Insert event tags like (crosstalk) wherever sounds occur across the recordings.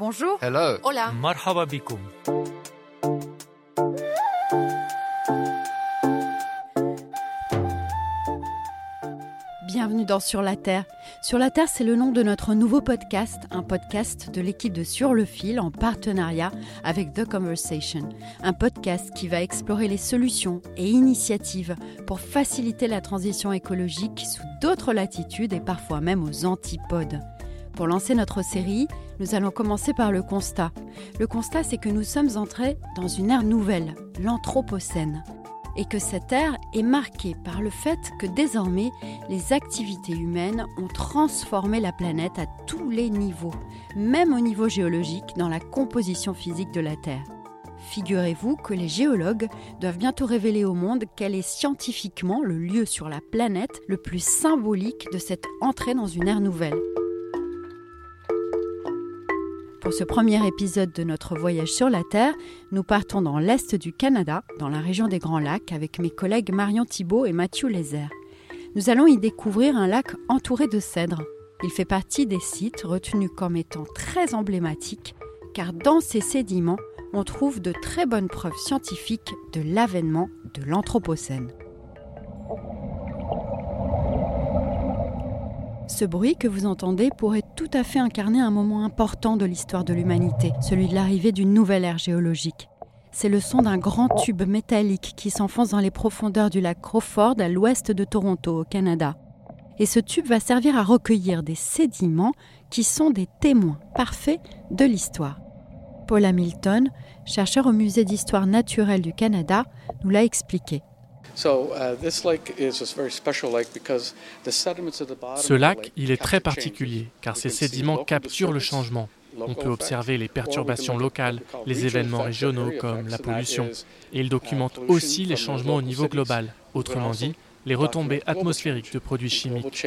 Bonjour. Hello. Hola. Marhaba Bienvenue dans Sur la Terre. Sur la Terre, c'est le nom de notre nouveau podcast, un podcast de l'équipe de Sur le Fil en partenariat avec The Conversation. Un podcast qui va explorer les solutions et initiatives pour faciliter la transition écologique sous d'autres latitudes et parfois même aux antipodes. Pour lancer notre série, nous allons commencer par le constat. Le constat, c'est que nous sommes entrés dans une ère nouvelle, l'Anthropocène et que cette ère est marquée par le fait que désormais les activités humaines ont transformé la planète à tous les niveaux, même au niveau géologique dans la composition physique de la Terre. Figurez-vous que les géologues doivent bientôt révéler au monde quel est scientifiquement le lieu sur la planète le plus symbolique de cette entrée dans une ère nouvelle. Pour ce premier épisode de notre voyage sur la Terre, nous partons dans l'Est du Canada, dans la région des Grands Lacs, avec mes collègues Marion Thibault et Mathieu Lézère. Nous allons y découvrir un lac entouré de cèdres. Il fait partie des sites retenus comme étant très emblématiques, car dans ces sédiments, on trouve de très bonnes preuves scientifiques de l'avènement de l'Anthropocène. Ce bruit que vous entendez pourrait tout à fait incarner un moment important de l'histoire de l'humanité, celui de l'arrivée d'une nouvelle ère géologique. C'est le son d'un grand tube métallique qui s'enfonce dans les profondeurs du lac Crawford à l'ouest de Toronto, au Canada. Et ce tube va servir à recueillir des sédiments qui sont des témoins parfaits de l'histoire. Paul Hamilton, chercheur au Musée d'histoire naturelle du Canada, nous l'a expliqué. Ce lac, il est très particulier car ces sédiments capturent le changement. On peut observer les perturbations locales, les événements régionaux comme la pollution, et il documente aussi les changements au niveau global, autrement dit, les retombées atmosphériques de produits chimiques.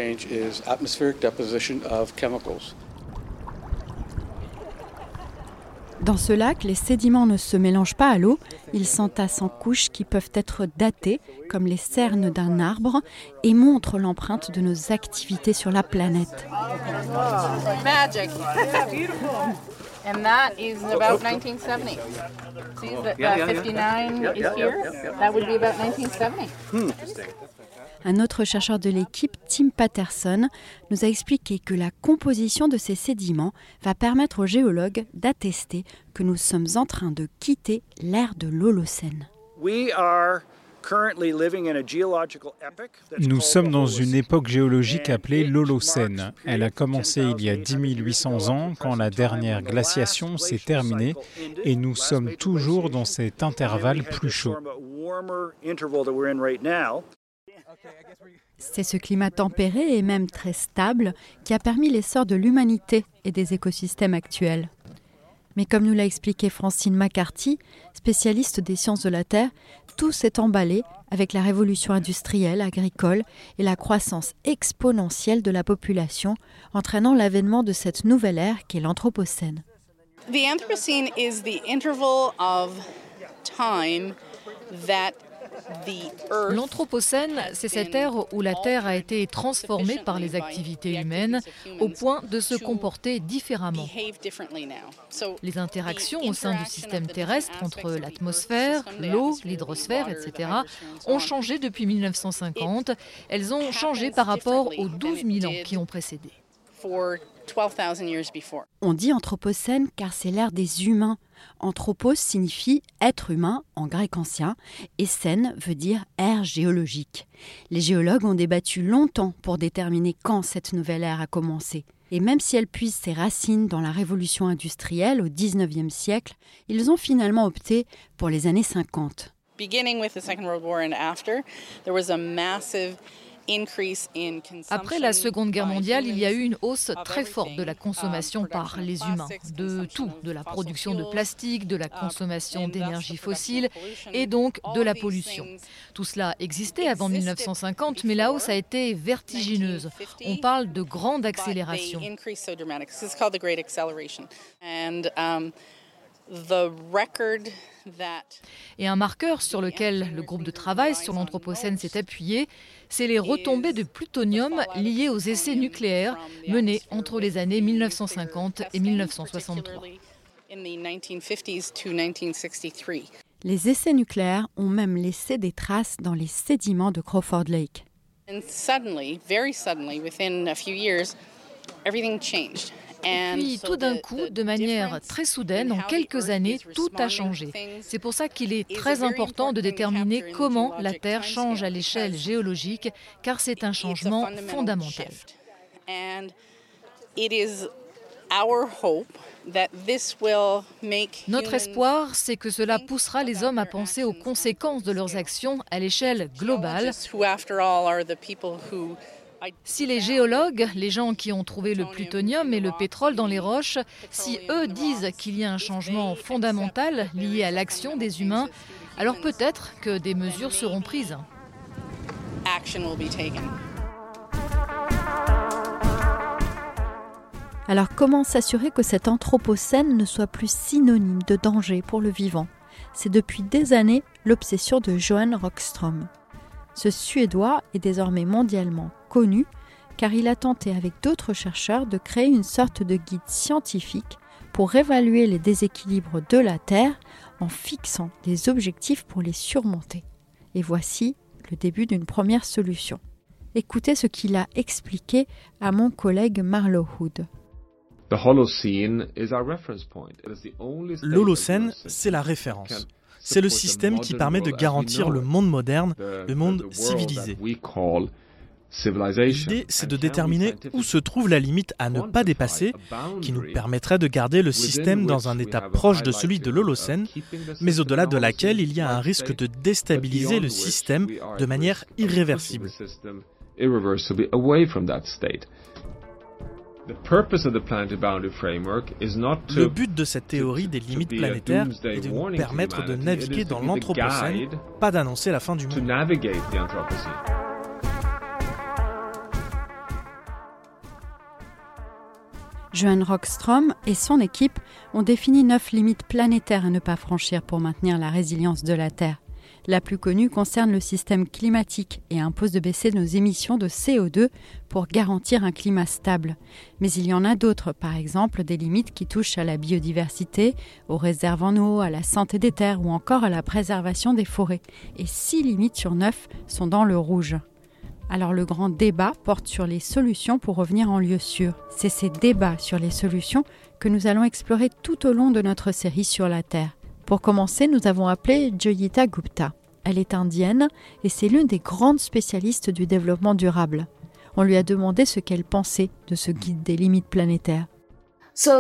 Dans ce lac, les sédiments ne se mélangent pas à l'eau, ils s'entassent en couches qui peuvent être datées, comme les cernes d'un arbre, et montrent l'empreinte de nos activités sur la planète. Magic. (laughs) And that is about 1970. See, the, uh, 59 is here? That would be about 1970. Un autre chercheur de l'équipe, Tim Patterson, nous a expliqué que la composition de ces sédiments va permettre aux géologues d'attester que nous sommes en train de quitter l'ère de l'Holocène. Nous sommes dans une époque géologique appelée l'Holocène. Elle a commencé il y a 10 800 ans quand la dernière glaciation s'est terminée et nous sommes toujours dans cet intervalle plus chaud. C'est ce climat tempéré et même très stable qui a permis l'essor de l'humanité et des écosystèmes actuels. Mais comme nous l'a expliqué Francine McCarthy, spécialiste des sciences de la Terre, tout s'est emballé avec la révolution industrielle, agricole et la croissance exponentielle de la population, entraînant l'avènement de cette nouvelle ère qu'est l'Anthropocène. The Anthropocene is the interval of time that L'Anthropocène, c'est cette ère où la Terre a été transformée par les activités humaines au point de se comporter différemment. Les interactions au sein du système terrestre entre l'atmosphère, l'eau, l'hydrosphère, etc., ont changé depuis 1950. Elles ont changé par rapport aux 12 000 ans qui ont précédé. On dit Anthropocène car c'est l'ère des humains. Anthropos signifie être humain en grec ancien et scène veut dire ère géologique. Les géologues ont débattu longtemps pour déterminer quand cette nouvelle ère a commencé. Et même si elle puise ses racines dans la révolution industrielle au XIXe siècle, ils ont finalement opté pour les années 50. Beginning with the Second World War and after, there was a massive Après la Seconde Guerre mondiale, il y a eu une hausse très forte de la consommation par les humains, de tout, de la production de plastique, de la consommation d'énergie fossile et donc de la pollution. Tout cela existait avant 1950, mais la hausse a été vertigineuse. On parle de grande accélération. Et un marqueur sur lequel le groupe de travail sur l'Anthropocène s'est appuyé, c'est les retombées de plutonium liées aux essais nucléaires menés entre les années 1950 et 1963. Les essais nucléaires ont même laissé des traces dans les sédiments de Crawford Lake. Puis tout d'un coup, de manière très soudaine, en quelques années, tout a changé. C'est pour ça qu'il est très important de déterminer comment la Terre change à l'échelle géologique, car c'est un changement fondamental. Notre espoir, c'est que cela poussera les hommes à penser aux conséquences de leurs actions à l'échelle globale. Si les géologues, les gens qui ont trouvé le plutonium et le pétrole dans les roches, si eux disent qu'il y a un changement fondamental lié à l'action des humains, alors peut-être que des mesures seront prises. Alors comment s'assurer que cet anthropocène ne soit plus synonyme de danger pour le vivant? C'est depuis des années l'obsession de Johan Rockström. Ce Suédois est désormais mondialement connu car il a tenté avec d'autres chercheurs de créer une sorte de guide scientifique pour évaluer les déséquilibres de la Terre en fixant des objectifs pour les surmonter. Et voici le début d'une première solution. Écoutez ce qu'il a expliqué à mon collègue Marlowe Hood. L'Holocène, c'est la référence. C'est le système qui permet de garantir le monde moderne, le monde civilisé. L'idée, c'est de déterminer où se trouve la limite à ne pas dépasser, qui nous permettrait de garder le système dans un état proche de celui de l'Holocène, mais au-delà de laquelle il y a un risque de déstabiliser le système de manière irréversible. Le but de cette théorie des limites planétaires est de nous permettre de naviguer dans l'Anthropocène, pas d'annoncer la fin du monde. Johan Rockstrom et son équipe ont défini neuf limites planétaires à ne pas franchir pour maintenir la résilience de la Terre. La plus connue concerne le système climatique et impose de baisser nos émissions de CO2 pour garantir un climat stable. Mais il y en a d'autres, par exemple des limites qui touchent à la biodiversité, aux réserves en eau, à la santé des terres ou encore à la préservation des forêts. Et six limites sur neuf sont dans le rouge. Alors le grand débat porte sur les solutions pour revenir en lieu sûr. C'est ces débats sur les solutions que nous allons explorer tout au long de notre série sur la Terre. Pour commencer, nous avons appelé Joyita Gupta. Elle est indienne et c'est l'une des grandes spécialistes du développement durable. On lui a demandé ce qu'elle pensait de ce guide des limites planétaires. Ce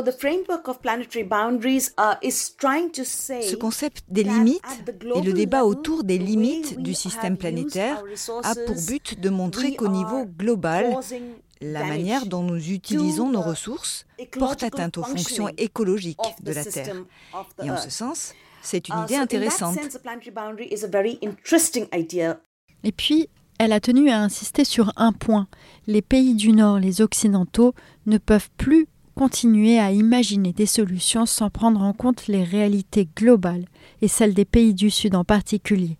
concept des limites et le débat autour des limites du système planétaire a pour but de montrer qu'au niveau global, la manière dont nous utilisons nos ressources porte atteinte aux fonctions écologiques de la Terre. Et en ce sens, c'est une uh, idée intéressante. Et puis, elle a tenu à insister sur un point. Les pays du Nord, les Occidentaux, ne peuvent plus continuer à imaginer des solutions sans prendre en compte les réalités globales et celles des pays du Sud en particulier.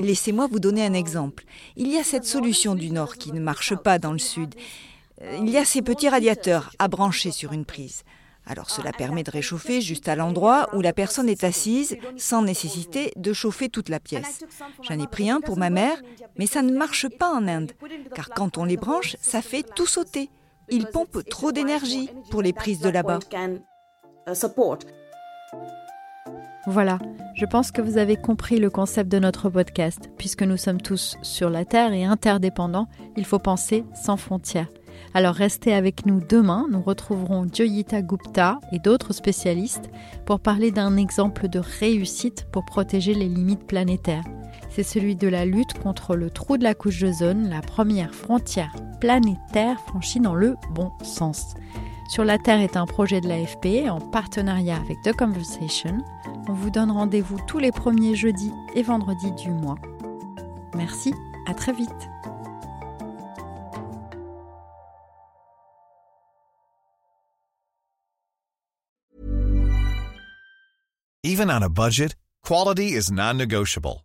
Laissez-moi vous donner un exemple. Il y a cette solution du Nord qui ne marche pas dans le Sud. Euh, il y a ces petits radiateurs à brancher sur une prise. Alors cela permet de réchauffer juste à l'endroit où la personne est assise sans nécessité de chauffer toute la pièce. J'en ai pris un pour ma mère, mais ça ne marche pas en Inde, car quand on les branche, ça fait tout sauter. Ils pompent trop d'énergie pour les prises de là-bas. Voilà, je pense que vous avez compris le concept de notre podcast. Puisque nous sommes tous sur la Terre et interdépendants, il faut penser sans frontières. Alors restez avec nous demain, nous retrouverons Joyita Gupta et d'autres spécialistes pour parler d'un exemple de réussite pour protéger les limites planétaires. C'est celui de la lutte contre le trou de la couche d'ozone, la première frontière planétaire franchie dans le bon sens. Sur la Terre est un projet de l'AFP en partenariat avec The Conversation. On vous donne rendez-vous tous les premiers jeudis et vendredis du mois. Merci, à très vite. Even on a budget, quality is non-negotiable.